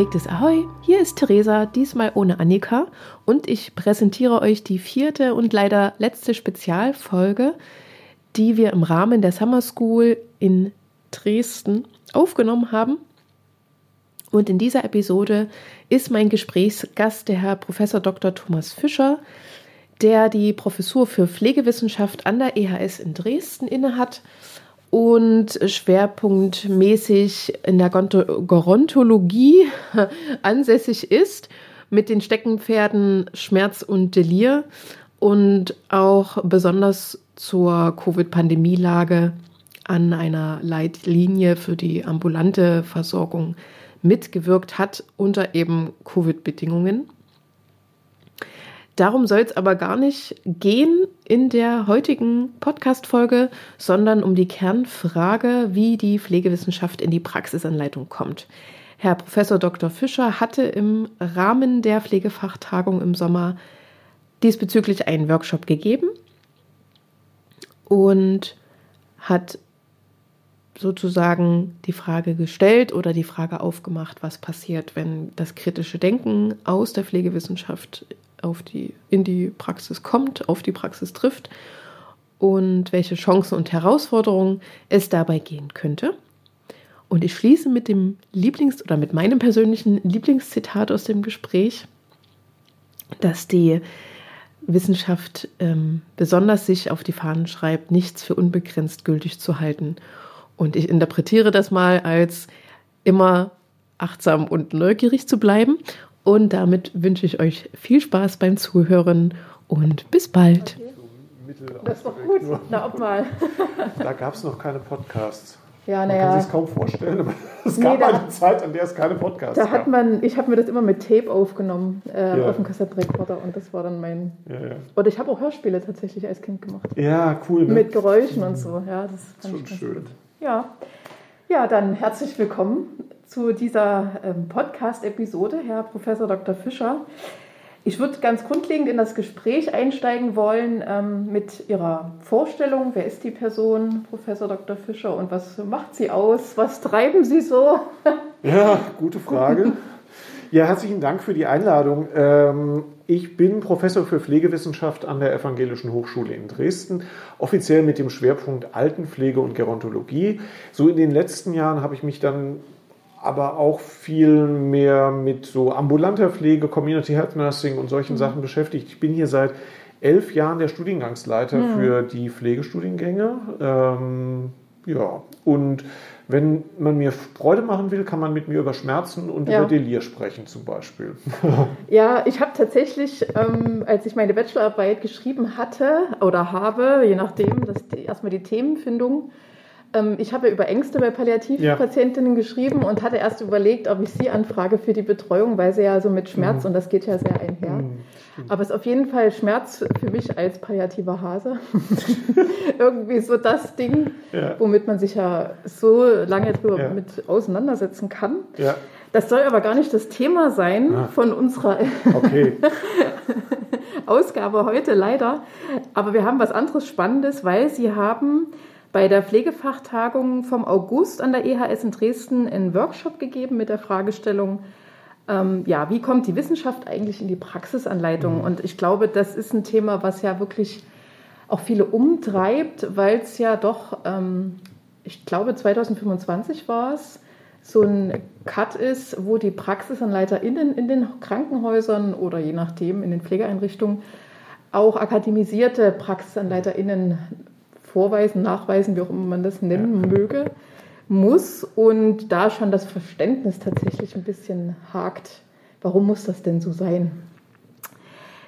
Gepflegtes Ahoi, hier ist Theresa, diesmal ohne Annika und ich präsentiere euch die vierte und leider letzte Spezialfolge, die wir im Rahmen der Summer School in Dresden aufgenommen haben. Und in dieser Episode ist mein Gesprächsgast der Herr Professor Dr. Thomas Fischer, der die Professur für Pflegewissenschaft an der EHS in Dresden innehat und schwerpunktmäßig in der Gerontologie ansässig ist, mit den Steckenpferden Schmerz und Delir und auch besonders zur Covid-Pandemielage an einer Leitlinie für die ambulante Versorgung mitgewirkt hat unter eben Covid-Bedingungen. Darum soll es aber gar nicht gehen in der heutigen Podcast-Folge, sondern um die Kernfrage, wie die Pflegewissenschaft in die Praxisanleitung kommt. Herr Professor Dr. Fischer hatte im Rahmen der Pflegefachtagung im Sommer diesbezüglich einen Workshop gegeben und hat sozusagen die Frage gestellt oder die Frage aufgemacht, was passiert, wenn das kritische Denken aus der Pflegewissenschaft auf die, in die Praxis kommt, auf die Praxis trifft und welche Chancen und Herausforderungen es dabei gehen könnte. Und ich schließe mit dem Lieblings- oder mit meinem persönlichen Lieblingszitat aus dem Gespräch, dass die Wissenschaft ähm, besonders sich auf die Fahnen schreibt, nichts für unbegrenzt gültig zu halten. Und ich interpretiere das mal als immer achtsam und neugierig zu bleiben und damit wünsche ich euch viel Spaß beim Zuhören und bis bald. Okay. Das ist doch gut. Na, ob mal. da gab es noch keine Podcasts. Ja, man kann sich es kaum vorstellen, aber es nee, gab eine Zeit, an der es keine Podcasts da hat man, Ich habe mir das immer mit Tape aufgenommen äh, ja. auf dem Kassettenrekorder und das war dann mein... Ja, ja. Oder ich habe auch Hörspiele tatsächlich als Kind gemacht. Ja, cool. Ne? Mit Geräuschen und so. Ja, das fand Schon schön. Gut. Ja. ja, dann herzlich willkommen zu dieser ähm, Podcast-Episode, Herr Professor Dr. Fischer. Ich würde ganz grundlegend in das Gespräch einsteigen wollen ähm, mit Ihrer Vorstellung. Wer ist die Person, Professor Dr. Fischer, und was macht sie aus? Was treiben Sie so? Ja, gute Frage. Ja, herzlichen Dank für die Einladung. Ähm, ich bin Professor für Pflegewissenschaft an der Evangelischen Hochschule in Dresden, offiziell mit dem Schwerpunkt Altenpflege und Gerontologie. So in den letzten Jahren habe ich mich dann aber auch viel mehr mit so ambulanter Pflege, Community Health Nursing und solchen mhm. Sachen beschäftigt. Ich bin hier seit elf Jahren der Studiengangsleiter mhm. für die Pflegestudiengänge. Ähm, ja, und wenn man mir Freude machen will, kann man mit mir über Schmerzen und ja. über Delir sprechen zum Beispiel. ja, ich habe tatsächlich, ähm, als ich meine Bachelorarbeit geschrieben hatte oder habe, je nachdem, das erstmal die Themenfindung ich habe über Ängste bei Palliativpatientinnen ja. geschrieben und hatte erst überlegt, ob ich sie anfrage für die Betreuung, weil sie ja so mit Schmerz mhm. und das geht ja sehr einher. Mhm. Aber es ist auf jeden Fall Schmerz für mich als palliativer Hase. Irgendwie so das Ding, ja. womit man sich ja so lange drüber ja. mit auseinandersetzen kann. Ja. Das soll aber gar nicht das Thema sein ah. von unserer okay. Ausgabe heute leider. Aber wir haben was anderes Spannendes, weil Sie haben bei der Pflegefachtagung vom August an der EHS in Dresden einen Workshop gegeben mit der Fragestellung, ähm, ja, wie kommt die Wissenschaft eigentlich in die Praxisanleitung? Mhm. Und ich glaube, das ist ein Thema, was ja wirklich auch viele umtreibt, weil es ja doch, ähm, ich glaube, 2025 war es, so ein Cut ist, wo die PraxisanleiterInnen in den Krankenhäusern oder je nachdem in den Pflegeeinrichtungen auch akademisierte PraxisanleiterInnen vorweisen, nachweisen, wie auch immer man das nennen ja. möge, muss und da schon das Verständnis tatsächlich ein bisschen hakt. Warum muss das denn so sein?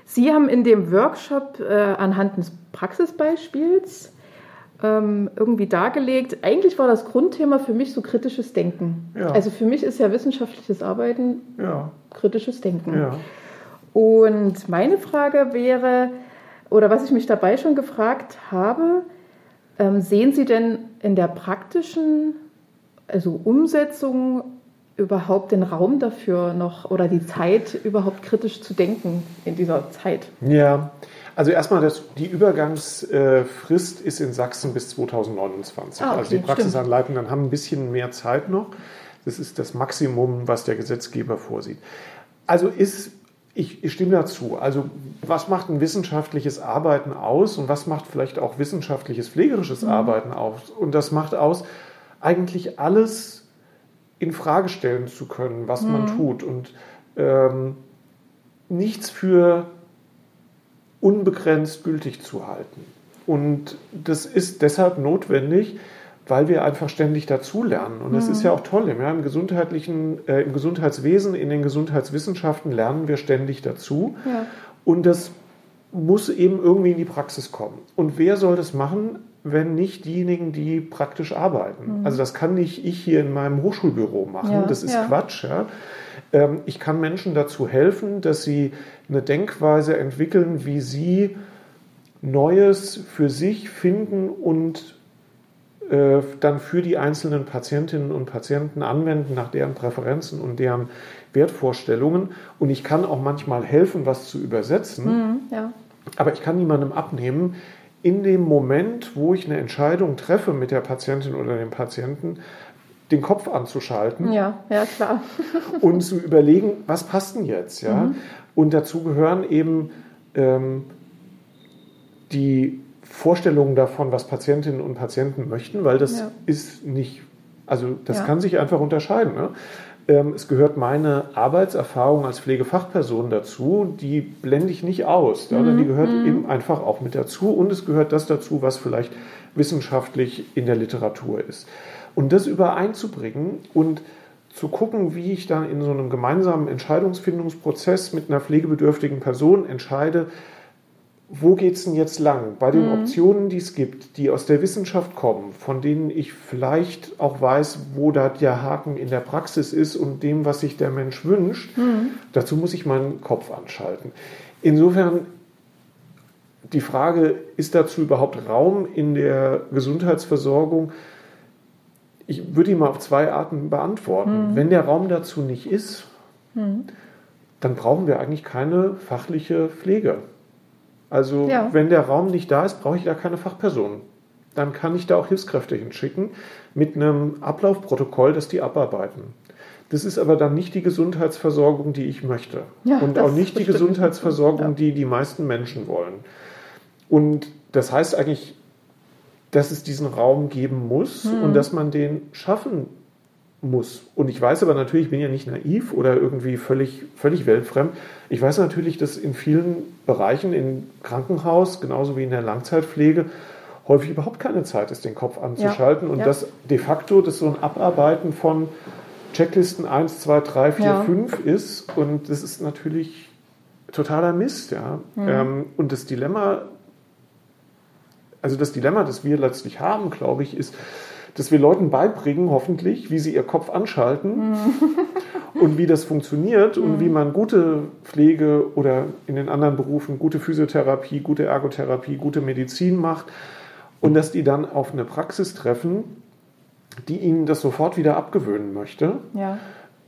Sie haben in dem Workshop äh, anhand des Praxisbeispiels ähm, irgendwie dargelegt, eigentlich war das Grundthema für mich so kritisches Denken. Ja. Also für mich ist ja wissenschaftliches Arbeiten ja. kritisches Denken. Ja. Und meine Frage wäre, oder was ich mich dabei schon gefragt habe, ähm, sehen Sie denn in der praktischen also Umsetzung überhaupt den Raum dafür noch oder die Zeit überhaupt kritisch zu denken in dieser Zeit? Ja, also erstmal, das, die Übergangsfrist ist in Sachsen bis 2029. Ah, okay, also die Praxisanleitenden haben ein bisschen mehr Zeit noch. Das ist das Maximum, was der Gesetzgeber vorsieht. Also ist, ich, ich stimme dazu. Also was macht ein wissenschaftliches Arbeiten aus und was macht vielleicht auch wissenschaftliches pflegerisches mhm. Arbeiten aus? Und das macht aus, eigentlich alles in Frage stellen zu können, was mhm. man tut und ähm, nichts für unbegrenzt gültig zu halten. Und das ist deshalb notwendig, weil wir einfach ständig dazulernen. Und das mhm. ist ja auch toll. Ja, Im gesundheitlichen, äh, im Gesundheitswesen, in den Gesundheitswissenschaften lernen wir ständig dazu. Ja. Und das muss eben irgendwie in die Praxis kommen. Und wer soll das machen, wenn nicht diejenigen, die praktisch arbeiten? Mhm. Also das kann nicht ich hier in meinem Hochschulbüro machen. Ja, das ist. Quatsch. Ähm, ich kann Menschen dazu helfen, dass sie eine Denkweise entwickeln, wie sie Neues für sich finden und dann für die einzelnen Patientinnen und Patienten anwenden nach deren Präferenzen und deren Wertvorstellungen. Und ich kann auch manchmal helfen, was zu übersetzen. Mhm, ja. Aber ich kann niemandem abnehmen, in dem Moment, wo ich eine Entscheidung treffe mit der Patientin oder dem Patienten, den Kopf anzuschalten. Ja, ja, klar. und zu überlegen, was passt denn jetzt? Ja? Mhm. Und dazu gehören eben ähm, die Vorstellungen davon, was Patientinnen und Patienten möchten, weil das ja. ist nicht, also das ja. kann sich einfach unterscheiden. Ne? Ähm, es gehört meine Arbeitserfahrung als Pflegefachperson dazu, die blende ich nicht aus. Mhm. Die gehört mhm. eben einfach auch mit dazu und es gehört das dazu, was vielleicht wissenschaftlich in der Literatur ist. Und das übereinzubringen und zu gucken, wie ich dann in so einem gemeinsamen Entscheidungsfindungsprozess mit einer pflegebedürftigen Person entscheide, wo geht es denn jetzt lang? Bei den mhm. Optionen, die es gibt, die aus der Wissenschaft kommen, von denen ich vielleicht auch weiß, wo da der Haken in der Praxis ist und dem, was sich der Mensch wünscht, mhm. dazu muss ich meinen Kopf anschalten. Insofern die Frage, ist dazu überhaupt Raum in der Gesundheitsversorgung? Ich würde ihn mal auf zwei Arten beantworten. Mhm. Wenn der Raum dazu nicht ist, mhm. dann brauchen wir eigentlich keine fachliche Pflege. Also ja. wenn der Raum nicht da ist, brauche ich da keine Fachperson. Dann kann ich da auch Hilfskräfte hinschicken mit einem Ablaufprotokoll, das die abarbeiten. Das ist aber dann nicht die Gesundheitsversorgung, die ich möchte. Ja, und auch nicht die Gesundheitsversorgung, ja. die die meisten Menschen wollen. Und das heißt eigentlich, dass es diesen Raum geben muss mhm. und dass man den schaffen muss. Und ich weiß aber natürlich, ich bin ja nicht naiv oder irgendwie völlig, völlig weltfremd. Ich weiß natürlich, dass in vielen Bereichen im Krankenhaus, genauso wie in der Langzeitpflege, häufig überhaupt keine Zeit ist, den Kopf anzuschalten. Ja, und ja. dass de facto das so ein Abarbeiten von Checklisten 1, 2, 3, 4, ja. 5 ist. Und das ist natürlich totaler Mist. Ja. Mhm. Ähm, und das Dilemma, also das Dilemma, das wir letztlich haben, glaube ich, ist, dass wir Leuten beibringen, hoffentlich, wie sie ihr Kopf anschalten mhm. und wie das funktioniert und wie mhm. man gute Pflege oder in den anderen Berufen gute Physiotherapie, gute Ergotherapie, gute Medizin macht und dass die dann auf eine Praxis treffen, die ihnen das sofort wieder abgewöhnen möchte. Ja.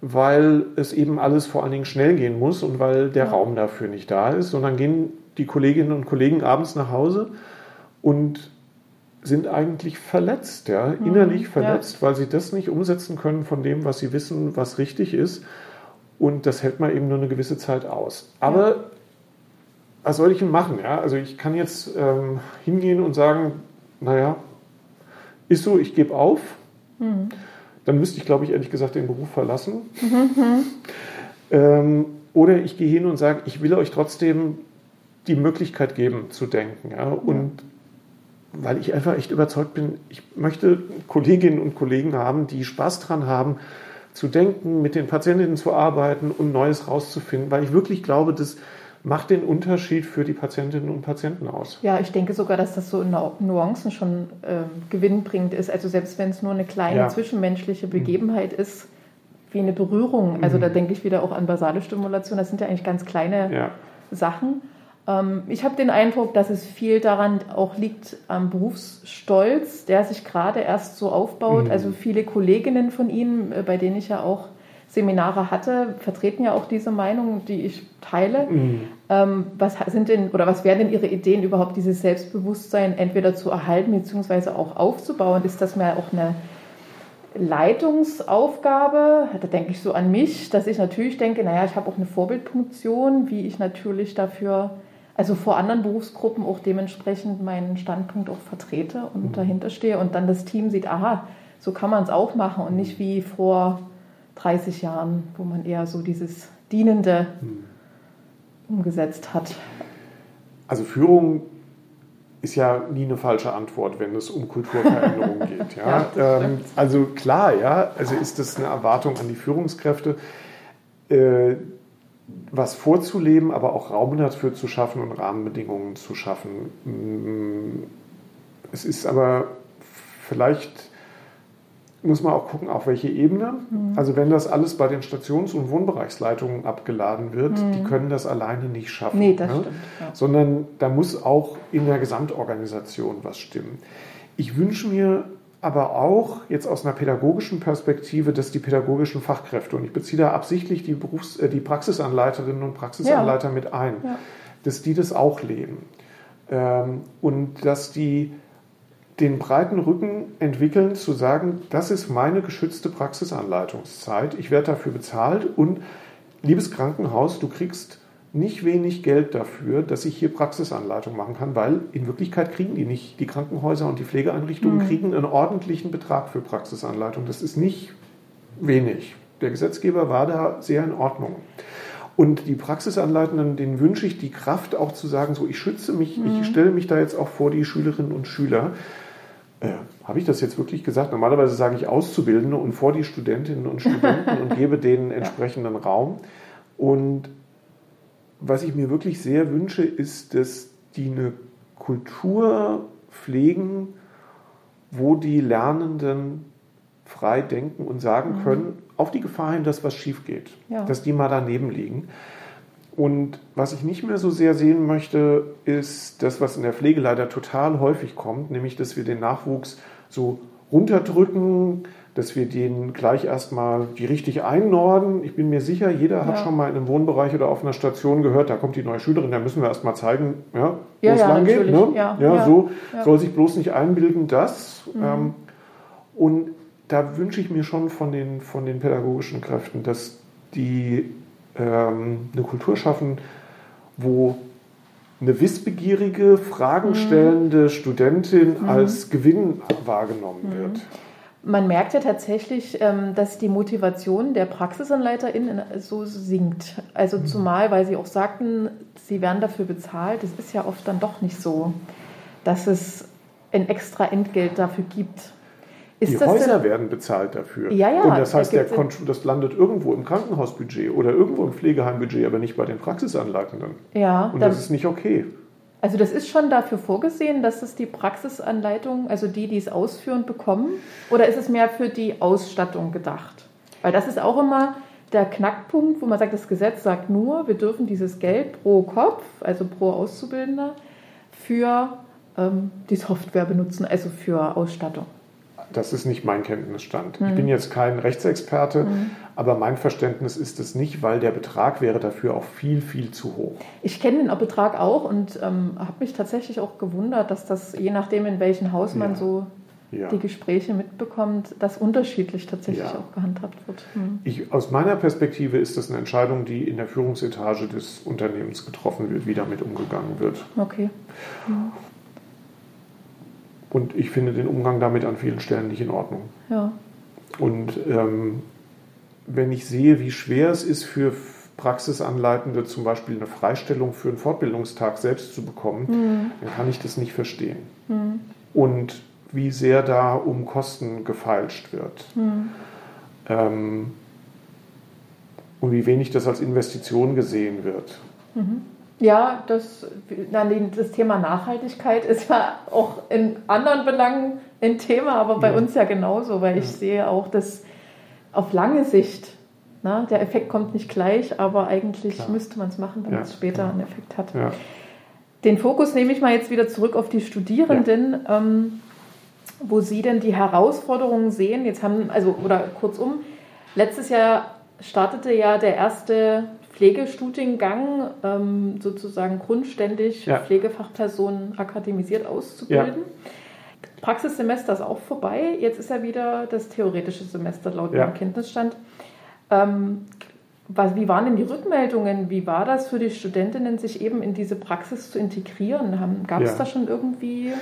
Weil es eben alles vor allen Dingen schnell gehen muss und weil der ja. Raum dafür nicht da ist. Und dann gehen die Kolleginnen und Kollegen abends nach Hause und sind eigentlich verletzt, ja, mhm. innerlich verletzt, ja. weil sie das nicht umsetzen können von dem, was sie wissen, was richtig ist. Und das hält man eben nur eine gewisse Zeit aus. Aber ja. was soll ich denn machen? Ja? Also ich kann jetzt ähm, hingehen und sagen, naja, ist so, ich gebe auf. Mhm. Dann müsste ich, glaube ich, ehrlich gesagt den Beruf verlassen. Mhm. Ähm, oder ich gehe hin und sage, ich will euch trotzdem die Möglichkeit geben zu denken. Ja? Und weil ich einfach echt überzeugt bin, ich möchte Kolleginnen und Kollegen haben, die Spaß dran haben, zu denken, mit den Patientinnen zu arbeiten und Neues rauszufinden, weil ich wirklich glaube, das macht den Unterschied für die Patientinnen und Patienten aus. Ja, ich denke sogar, dass das so in Nuancen schon äh, gewinnbringend ist. Also selbst wenn es nur eine kleine ja. zwischenmenschliche Begebenheit mhm. ist, wie eine Berührung. Also mhm. da denke ich wieder auch an basale Stimulation. Das sind ja eigentlich ganz kleine ja. Sachen. Ähm, ich habe den Eindruck, dass es viel daran auch liegt am Berufsstolz, der sich gerade erst so aufbaut. Mhm. Also viele Kolleginnen von Ihnen, äh, bei denen ich ja auch Seminare hatte, vertreten ja auch diese Meinung, die ich teile. Mhm. Ähm, was sind denn oder was wären denn Ihre Ideen, überhaupt dieses Selbstbewusstsein entweder zu erhalten bzw. auch aufzubauen? Ist das mehr auch eine Leitungsaufgabe, da denke ich so an mich, dass ich natürlich denke, naja, ich habe auch eine Vorbildfunktion, wie ich natürlich dafür, also vor anderen Berufsgruppen auch dementsprechend meinen Standpunkt auch vertrete und mhm. dahinter stehe und dann das Team sieht, aha, so kann man es auch machen und nicht wie vor 30 Jahren, wo man eher so dieses Dienende mhm. umgesetzt hat. Also Führung ist ja nie eine falsche Antwort, wenn es um Kulturveränderung geht. Ja? ja ähm, also klar, ja, also ist das eine Erwartung an die Führungskräfte, äh, was vorzuleben, aber auch Raum dafür zu schaffen und Rahmenbedingungen zu schaffen. Mm, es ist aber vielleicht muss man auch gucken, auf welche Ebene. Mhm. Also wenn das alles bei den Stations- und Wohnbereichsleitungen abgeladen wird, mhm. die können das alleine nicht schaffen. Nee, das ne? stimmt. Ja. Sondern da muss auch in der Gesamtorganisation was stimmen. Ich wünsche mir aber auch jetzt aus einer pädagogischen Perspektive, dass die pädagogischen Fachkräfte, und ich beziehe da absichtlich die, Berufs-, äh, die Praxisanleiterinnen und Praxisanleiter ja. mit ein, ja. dass die das auch leben. Ähm, und dass die den breiten Rücken entwickeln, zu sagen, das ist meine geschützte Praxisanleitungszeit, ich werde dafür bezahlt und liebes Krankenhaus, du kriegst nicht wenig Geld dafür, dass ich hier Praxisanleitung machen kann, weil in Wirklichkeit kriegen die nicht, die Krankenhäuser und die Pflegeeinrichtungen mhm. kriegen einen ordentlichen Betrag für Praxisanleitung. Das ist nicht wenig. Der Gesetzgeber war da sehr in Ordnung. Und die Praxisanleitenden, denen wünsche ich die Kraft auch zu sagen, so ich schütze mich, mhm. ich stelle mich da jetzt auch vor die Schülerinnen und Schüler äh, Habe ich das jetzt wirklich gesagt? Normalerweise sage ich Auszubildende und vor die Studentinnen und Studenten und gebe denen entsprechenden Raum. Und was ich mir wirklich sehr wünsche, ist, dass die eine Kultur pflegen, wo die Lernenden frei denken und sagen mhm. können, auf die Gefahr hin, dass was schief geht, ja. dass die mal daneben liegen. Und was ich nicht mehr so sehr sehen möchte, ist das, was in der Pflege leider total häufig kommt, nämlich dass wir den Nachwuchs so runterdrücken, dass wir den gleich erstmal die richtig einnorden. Ich bin mir sicher, jeder ja. hat schon mal in einem Wohnbereich oder auf einer Station gehört, da kommt die neue Schülerin, da müssen wir erstmal zeigen, ja, wo ja, es lang geht. Ne? Ja, ja, so soll sich bloß nicht einbilden, dass. Mhm. Ähm, und da wünsche ich mir schon von den, von den pädagogischen Kräften, dass die ähm, eine Kultur schaffen, wo eine wissbegierige, fragenstellende mhm. Studentin mhm. als Gewinn wahrgenommen mhm. wird. Man merkt ja tatsächlich, ähm, dass die Motivation der PraxisanleiterInnen so sinkt. Also mhm. zumal, weil sie auch sagten, sie werden dafür bezahlt. Es ist ja oft dann doch nicht so, dass es ein extra Entgelt dafür gibt. Ist die Häuser denn? werden bezahlt dafür. Ja, ja, und das heißt, da das landet irgendwo im Krankenhausbudget oder irgendwo im Pflegeheimbudget, aber nicht bei den Praxisanleitenden. Ja, und das ist nicht okay. Also das ist schon dafür vorgesehen, dass es die Praxisanleitung, also die, die es ausführen, bekommen? Oder ist es mehr für die Ausstattung gedacht? Weil das ist auch immer der Knackpunkt, wo man sagt, das Gesetz sagt nur, wir dürfen dieses Geld pro Kopf, also pro Auszubildender, für ähm, die Software benutzen, also für Ausstattung. Das ist nicht mein Kenntnisstand. Mhm. Ich bin jetzt kein Rechtsexperte, mhm. aber mein Verständnis ist es nicht, weil der Betrag wäre dafür auch viel, viel zu hoch. Ich kenne den Betrag auch und ähm, habe mich tatsächlich auch gewundert, dass das, je nachdem, in welchem Haus man ja. so ja. die Gespräche mitbekommt, dass unterschiedlich tatsächlich ja. auch gehandhabt wird. Mhm. Ich, aus meiner Perspektive ist das eine Entscheidung, die in der Führungsetage des Unternehmens getroffen wird, wie damit umgegangen wird. Okay. Mhm. Und ich finde den Umgang damit an vielen Stellen nicht in Ordnung. Ja. Und ähm, wenn ich sehe, wie schwer es ist für Praxisanleitende zum Beispiel eine Freistellung für einen Fortbildungstag selbst zu bekommen, mhm. dann kann ich das nicht verstehen. Mhm. Und wie sehr da um Kosten gefeilscht wird. Mhm. Ähm, und wie wenig das als Investition gesehen wird. Ja, das, das Thema Nachhaltigkeit ist ja auch in anderen Belangen ein Thema, aber bei ja. uns ja genauso, weil ich sehe auch, dass auf lange Sicht, na, ne, der Effekt kommt nicht gleich, aber eigentlich Klar. müsste man es machen, damit ja. es später einen Effekt hat. Den Fokus nehme ich mal jetzt wieder zurück auf die Studierenden. Ähm, wo Sie denn die Herausforderungen sehen? Jetzt haben, also, oder kurzum, letztes Jahr startete ja der erste Pflegestudiengang ähm, sozusagen grundständig ja. Pflegefachpersonen akademisiert auszubilden. Ja. Praxissemester ist auch vorbei. Jetzt ist ja wieder das theoretische Semester laut Ja. meinem Kenntnisstand. Ähm, was, wie waren denn die Rückmeldungen? Wie war das für die Studentinnen, sich eben in diese Praxis zu integrieren? Gab es Ja. da schon irgendwie?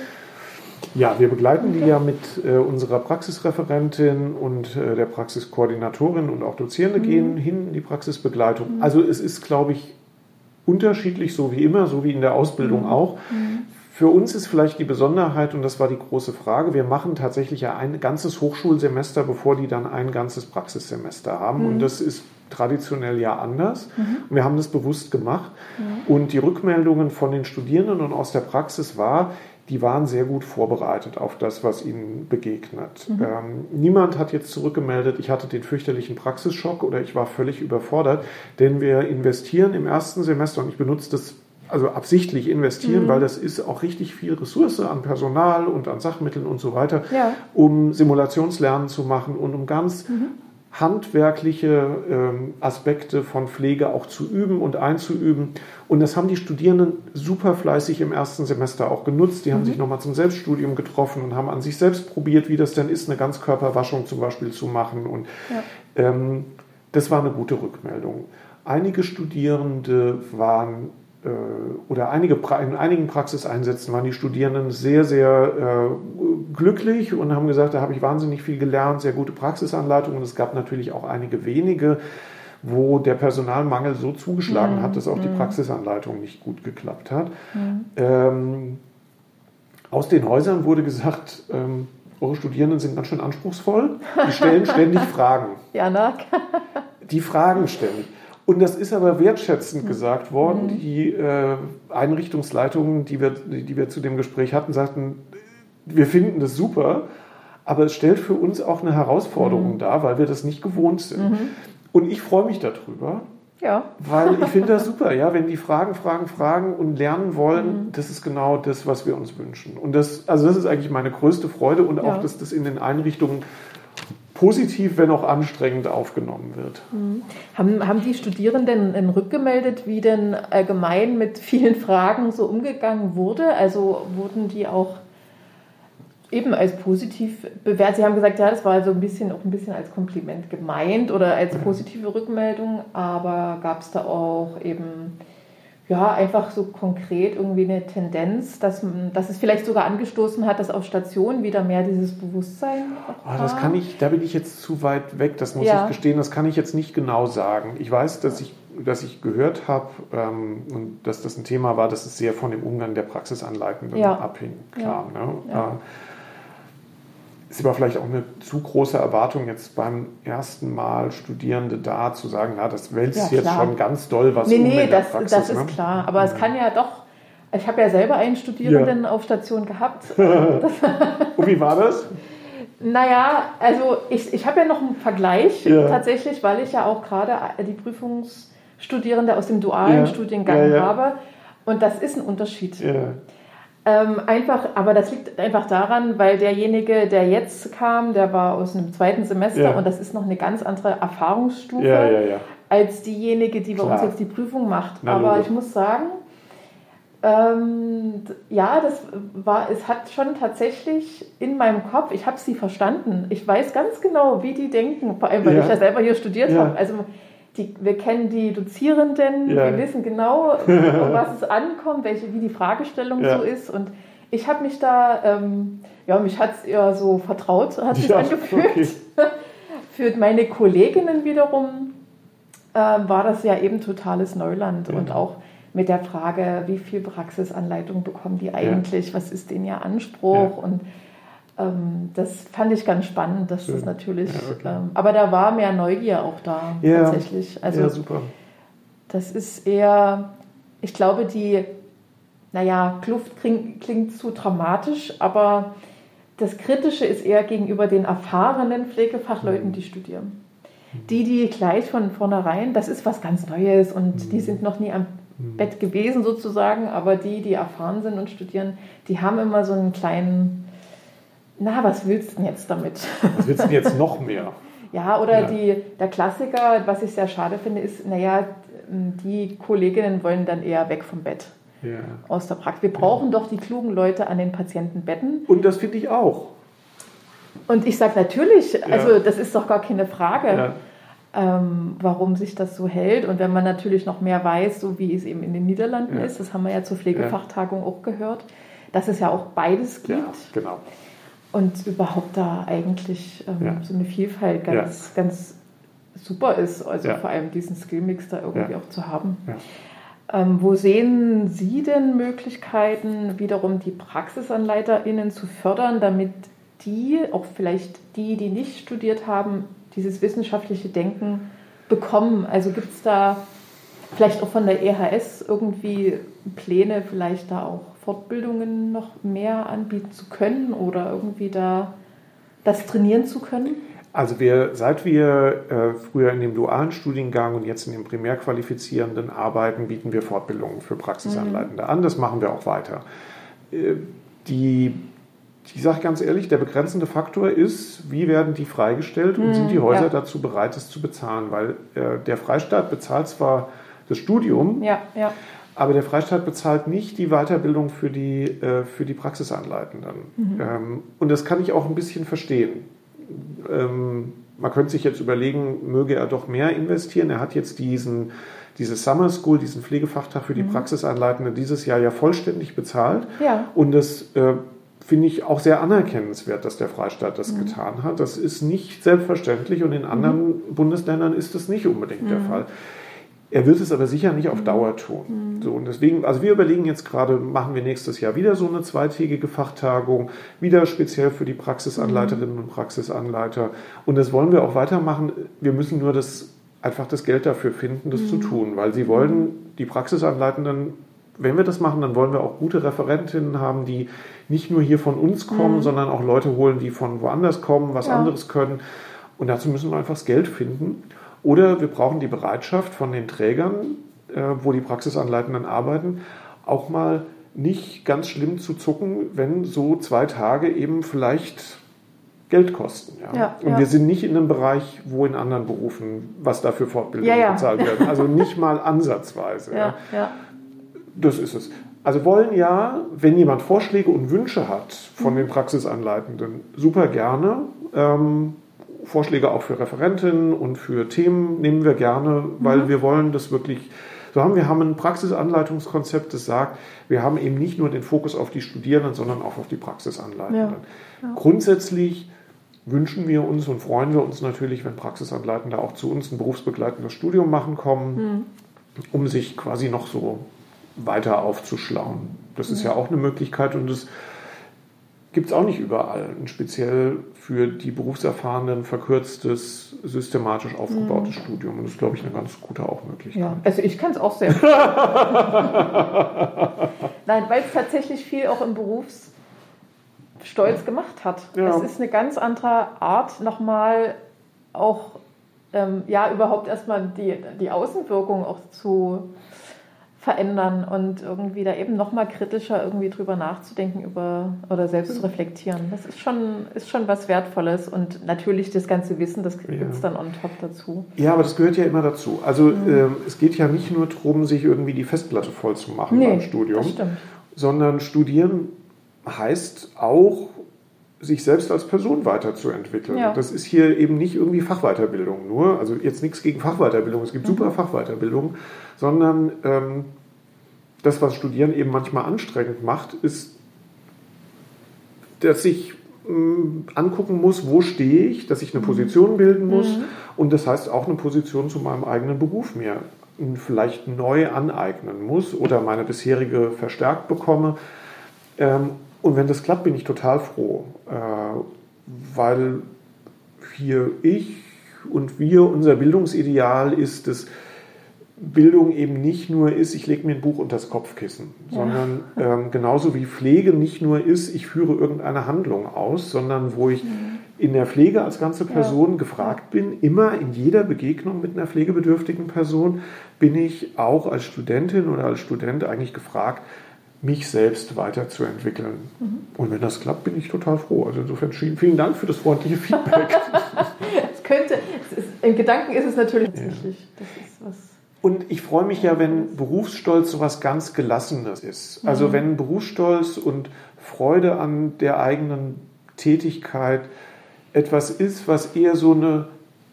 Ja, wir begleiten die ja mit äh, unserer Praxisreferentin und äh, der Praxiskoordinatorin und auch Dozierende gehen hin in die Praxisbegleitung. Also es ist, glaube ich, unterschiedlich, so wie immer, so wie in der Ausbildung auch. Für uns ist vielleicht die Besonderheit, und das war die große Frage, wir machen tatsächlich ja ein ganzes Hochschulsemester, bevor die dann ein ganzes Praxissemester haben. Und das ist traditionell ja anders. Und wir haben das bewusst gemacht. Und die Rückmeldungen von den Studierenden und aus der Praxis war, die waren sehr gut vorbereitet auf das, was ihnen begegnet. Ähm, niemand hat jetzt zurückgemeldet, ich hatte den fürchterlichen Praxisschock oder ich war völlig überfordert, denn wir investieren im ersten Semester und ich benutze das also absichtlich investieren, weil das ist auch richtig viel Ressource an Personal und an Sachmitteln und so weiter, Ja. um Simulationslernen zu machen und um ganz handwerkliche ähm, Aspekte von Pflege auch zu üben und einzuüben. Und das haben die Studierenden super fleißig im ersten Semester auch genutzt. Die haben sich nochmal zum Selbststudium getroffen und haben an sich selbst probiert, wie das denn ist, eine Ganzkörperwaschung zum Beispiel zu machen. Und ähm, das war eine gute Rückmeldung. Einige Studierende waren oder einige, in einigen Praxiseinsätzen waren die Studierenden sehr, sehr äh, glücklich und haben gesagt, da habe ich wahnsinnig viel gelernt, sehr gute Praxisanleitungen. Und es gab natürlich auch einige wenige, wo der Personalmangel so zugeschlagen hat, dass auch die Praxisanleitung nicht gut geklappt hat. Ähm, aus den Häusern wurde gesagt, ähm, eure Studierenden sind ganz schön anspruchsvoll, die stellen ständig Fragen Ja, na, die Fragen stellen. Und das ist aber wertschätzend gesagt worden. Die äh, Einrichtungsleitungen, die wir, die wir zu dem Gespräch hatten, sagten, wir finden das super, aber es stellt für uns auch eine Herausforderung dar, weil wir das nicht gewohnt sind. Und ich freue mich darüber, ja. weil ich finde das super, ja, wenn die Fragen, Fragen, Fragen und lernen wollen, das ist genau das, was wir uns wünschen. Und das, also das ist eigentlich meine größte Freude und auch, Ja. dass das in den Einrichtungen positiv, wenn auch anstrengend aufgenommen wird. Haben, haben die Studierenden rückgemeldet, wie denn allgemein mit vielen Fragen so umgegangen wurde? Also wurden die auch eben als positiv bewertet? Sie haben gesagt, ja, das war so ein bisschen auch ein bisschen als Kompliment gemeint oder als positive Rückmeldung, aber gab es da auch eben ja, einfach so konkret irgendwie eine Tendenz, dass, dass es vielleicht sogar angestoßen hat, dass auf Stationen wieder mehr dieses Bewusstsein auch Ah, das kann ich, da bin ich jetzt zu weit weg, das muss Ja. ich gestehen, das kann ich jetzt nicht genau sagen. Ich weiß, dass ich, dass ich gehört habe ähm, und dass das ein Thema war, dass es sehr von dem Umgang der Praxisanleitenden Ja. abhing. Klar, ne? Ja. Äh, ist aber vielleicht auch eine zu große Erwartung, jetzt beim ersten Mal Studierende da zu sagen, na, das wälzt Ja, jetzt schon ganz doll was Nee, um nee, in der das, Praxis. das ist ne? klar. Aber es kann ja doch. Ich habe ja selber einen Studierenden auf Station gehabt. Und wie war das? naja, also ich, ich habe ja noch einen Vergleich Ja. tatsächlich, weil ich ja auch gerade die Prüfungsstudierende aus dem dualen Ja. Studiengang Ja, ja. habe. Und das ist ein Unterschied. Ähm, einfach, aber das liegt einfach daran, weil derjenige, der jetzt kam, der war aus einem zweiten Semester Ja. und das ist noch eine ganz andere Erfahrungsstufe Ja, ja, als diejenige, die bei Klar. uns jetzt die Prüfung macht. Na, Aber logisch. ich muss sagen, ähm, ja, das war, es hat schon tatsächlich in meinem Kopf, ich habe sie verstanden. Ich weiß ganz genau, wie die denken, vor allem, weil ich ja selber hier studiert habe. Also die, wir kennen die Dozierenden, Ja. wir wissen genau, um was es ankommt, welche, wie die Fragestellung Ja. so ist. Und ich habe mich da, ähm, ja, mich hat es eher so vertraut, hat sich Ja, angefühlt. okay. Für meine Kolleginnen wiederum äh, war das ja eben totales Neuland Ja. und auch mit der Frage, wie viel Praxisanleitung bekommen die eigentlich, was ist denn ihr Anspruch und ähm, das fand ich ganz spannend, dass das Schön. natürlich, Ja, okay. ähm, aber da war mehr Neugier auch da Ja. tatsächlich. Also ja, super. das ist eher, ich glaube, die, naja, Kluft klingt, klingt zu dramatisch, aber das Kritische ist eher gegenüber den erfahrenen Pflegefachleuten, Mhm. die studieren. Die, die gleich von vornherein, das ist was ganz Neues und Mhm. die sind noch nie am Bett gewesen sozusagen, aber die, die erfahren sind und studieren, die haben immer so einen kleinen, na, was willst du denn jetzt damit? Was willst du denn jetzt noch mehr? Ja, oder Ja. Die, der Klassiker, was ich sehr schade finde, ist, naja, die Kolleginnen wollen dann eher weg vom Bett. ja. aus der Praxis. Wir brauchen ja. doch die klugen Leute an den Patientenbetten. Und das finde ich auch. Und ich sage natürlich, also das ist doch gar keine Frage ähm, warum sich das so hält. Und wenn man natürlich noch mehr weiß, so wie es eben in den Niederlanden ja. ist, das haben wir ja zur Pflegefachtagung ja. auch gehört, dass es ja auch beides gibt. Ja, genau. Und überhaupt da eigentlich ähm, so eine Vielfalt ganz, ganz super ist. Also vor allem diesen Skillmix da irgendwie auch zu haben. Ähm, wo sehen Sie denn Möglichkeiten, wiederum die PraxisanleiterInnen zu fördern, damit die, auch vielleicht die, die nicht studiert haben, dieses wissenschaftliche Denken bekommen? Also gibt es da vielleicht auch von der EHS irgendwie Pläne, vielleicht da auch Fortbildungen noch mehr anbieten zu können oder irgendwie da das trainieren zu können? Also wir, seit wir äh, früher in dem dualen Studiengang und jetzt in dem primärqualifizierenden arbeiten, bieten wir Fortbildungen für Praxisanleitende mhm. an. Das machen wir auch weiter. Äh, die ich sage ganz ehrlich, der begrenzende Faktor ist, wie werden die freigestellt und sind die hm, Häuser ja. dazu bereit, es zu bezahlen? Weil äh, der Freistaat bezahlt zwar das Studium, ja, ja. Aber der Freistaat bezahlt nicht die Weiterbildung für die, äh, für die Praxisanleitenden. Mhm. Ähm, und das kann ich auch ein bisschen verstehen. Ähm, man könnte sich jetzt überlegen, möge er doch mehr investieren. Er hat jetzt diesen, diese Summer School, diesen Pflegefachtag für die mhm. Praxisanleitende dieses Jahr ja vollständig bezahlt. Ja. Und das äh, finde ich auch sehr anerkennenswert, dass der Freistaat das mhm. getan hat. Das ist nicht selbstverständlich und in anderen mhm. Bundesländern ist das nicht unbedingt mhm. der Fall. Er wird es aber sicher nicht auf mhm. Dauer tun. Mhm. So, und deswegen, also wir überlegen jetzt gerade, machen wir nächstes Jahr wieder so eine zweitägige Fachtagung, wieder speziell für die Praxisanleiterinnen und Praxisanleiter. Und das wollen wir auch weitermachen. Wir müssen nur das, einfach das Geld dafür finden, das zu tun, weil sie wollen die Praxisanleitenden wenn wir das machen, dann wollen wir auch gute Referentinnen haben, die nicht nur hier von uns kommen, mhm. sondern auch Leute holen, die von woanders kommen, was ja. anderes können. Und dazu müssen wir einfach das Geld finden. Oder wir brauchen die Bereitschaft von den Trägern, äh, wo die Praxisanleitenden arbeiten, auch mal nicht ganz schlimm zu zucken, wenn so zwei Tage eben vielleicht Geld kosten. Ja? ja und ja. wir sind nicht in einem Bereich, wo in anderen Berufen, was dafür Fortbildungen bezahlt werden. Also nicht mal ansatzweise. Das ist es. Also wollen ja, wenn jemand Vorschläge und Wünsche hat von den Praxisanleitenden, super gerne. Ähm, Vorschläge auch für Referentinnen und für Themen nehmen wir gerne, weil mhm. wir wollen das wirklich so haben. Wir haben ein Praxisanleitungskonzept, das sagt, wir haben eben nicht nur den Fokus auf die Studierenden, sondern auch auf die Praxisanleitenden. Ja. Ja. Grundsätzlich wünschen wir uns und freuen wir uns natürlich, wenn Praxisanleitende auch zu uns ein berufsbegleitendes Studium machen kommen, mhm. um sich quasi noch so weiter aufzuschlauen. Das ist ja auch eine Möglichkeit und das gibt es auch nicht überall. Ein speziell für die Berufserfahrenen verkürztes, systematisch aufgebautes mhm. Studium. Und das ist, glaube ich, eine ganz gute auch Möglichkeit. Ja, also ich kann es auch sehr. Nein, weil es tatsächlich viel auch im Berufsstolz gemacht hat. Ja. Es ist eine ganz andere Art, nochmal auch ähm, ja überhaupt erstmal die, die Außenwirkung auch zu verändern und irgendwie da eben nochmal kritischer irgendwie drüber nachzudenken über oder selbst zu reflektieren. Das ist schon, ist schon was Wertvolles und natürlich das ganze Wissen, das gibt es ja. dann on top dazu. Ja, aber das gehört ja immer dazu. Also mhm. äh, es geht ja nicht nur darum, sich irgendwie die Festplatte voll zu machen nee, beim Studium, sondern studieren heißt auch sich selbst als Person weiterzuentwickeln. Ja. Das ist hier eben nicht irgendwie Fachweiterbildung nur, also jetzt nichts gegen Fachweiterbildung, es gibt mhm. super Fachweiterbildung, sondern ähm, das, was Studieren eben manchmal anstrengend macht, ist, dass ich ähm, angucken muss, wo stehe ich, dass ich eine mhm. Position bilden muss mhm. und das heißt auch eine Position zu meinem eigenen Beruf mir vielleicht neu aneignen muss oder meine bisherige verstärkt bekomme. Ähm, und wenn das klappt, bin ich total froh, äh, weil hier ich und wir, unser Bildungsideal ist es, Bildung eben nicht nur ist, ich lege mir ein Buch unter das Kopfkissen, ja. sondern ähm, genauso wie Pflege nicht nur ist, ich führe irgendeine Handlung aus, sondern wo ich mhm. in der Pflege als ganze Person ja. gefragt bin, immer in jeder Begegnung mit einer pflegebedürftigen Person bin ich auch als Studentin oder als Student eigentlich gefragt, mich selbst weiterzuentwickeln. Mhm. Und wenn das klappt, bin ich total froh. Also insofern vielen Dank für das freundliche Feedback. es könnte, es ist, in Gedanken ist es natürlich ja. Das ist was Und ich freue mich ja, wenn Berufsstolz so was ganz Gelassenes ist. Also Mhm. wenn Berufsstolz und Freude an der eigenen Tätigkeit etwas ist, was eher so eine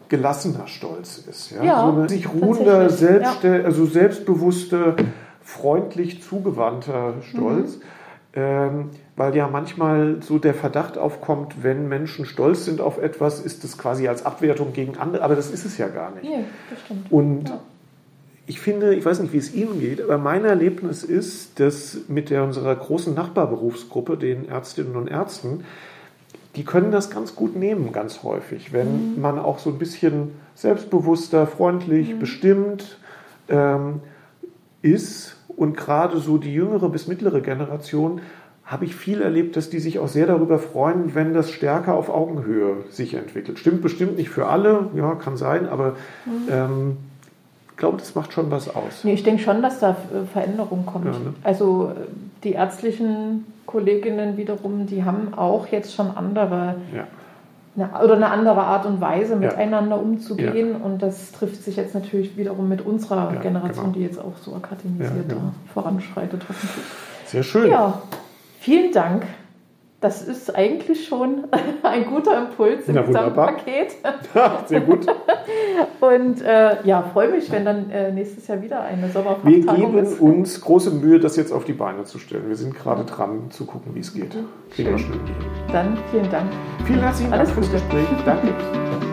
gelassener Stolz ist. Ja, Ja, so eine sich ruhender, selbst, also selbstbewusster, freundlich zugewandter Stolz. Mhm. Ähm, weil ja manchmal so der Verdacht aufkommt, wenn Menschen stolz sind auf etwas, ist das quasi als Abwertung gegen andere, aber das ist es ja gar nicht. Nee, das stimmt. Und Ja. ich finde, ich weiß nicht, wie es Ihnen geht, aber mein Erlebnis ist, dass mit der, unserer großen Nachbarberufsgruppe, den Ärztinnen und Ärzten, die können das ganz gut nehmen, ganz häufig, wenn man auch so ein bisschen selbstbewusster, freundlich, bestimmt ähm, ist. Und gerade so die jüngere bis mittlere Generation habe ich viel erlebt, dass die sich auch sehr darüber freuen, wenn das stärker auf Augenhöhe sich entwickelt. Stimmt bestimmt nicht für alle, ja, kann sein, aber ähm, ich glaube, das macht schon was aus. Nee, ich denke schon, dass da äh, Veränderung kommt. Ja, ne? Also die ärztlichen Kolleginnen wiederum, die haben auch jetzt schon andere Ja. Eine, oder eine andere Art und Weise, Ja. miteinander umzugehen. Und das trifft sich jetzt natürlich wiederum mit unserer Ja, Generation, genau. die jetzt auch so akademisiert Ja, genau. voranschreitet, hoffentlich. Sehr schön. Ja, vielen Dank. Das ist eigentlich schon ein guter Impuls im Na, wunderbar. Gesamtpaket. Sehr gut. Und äh, ja, freue mich, wenn dann äh, nächstes Jahr wieder eine Wir Sommerfachtagung geben ist. uns große Mühe, das jetzt auf die Beine zu stellen. Wir sind gerade dran, zu gucken, wie es geht. Kriegen wir hin. Dann vielen Dank. Vielen herzlichen Alles Dank fürs. Gespräch. Danke.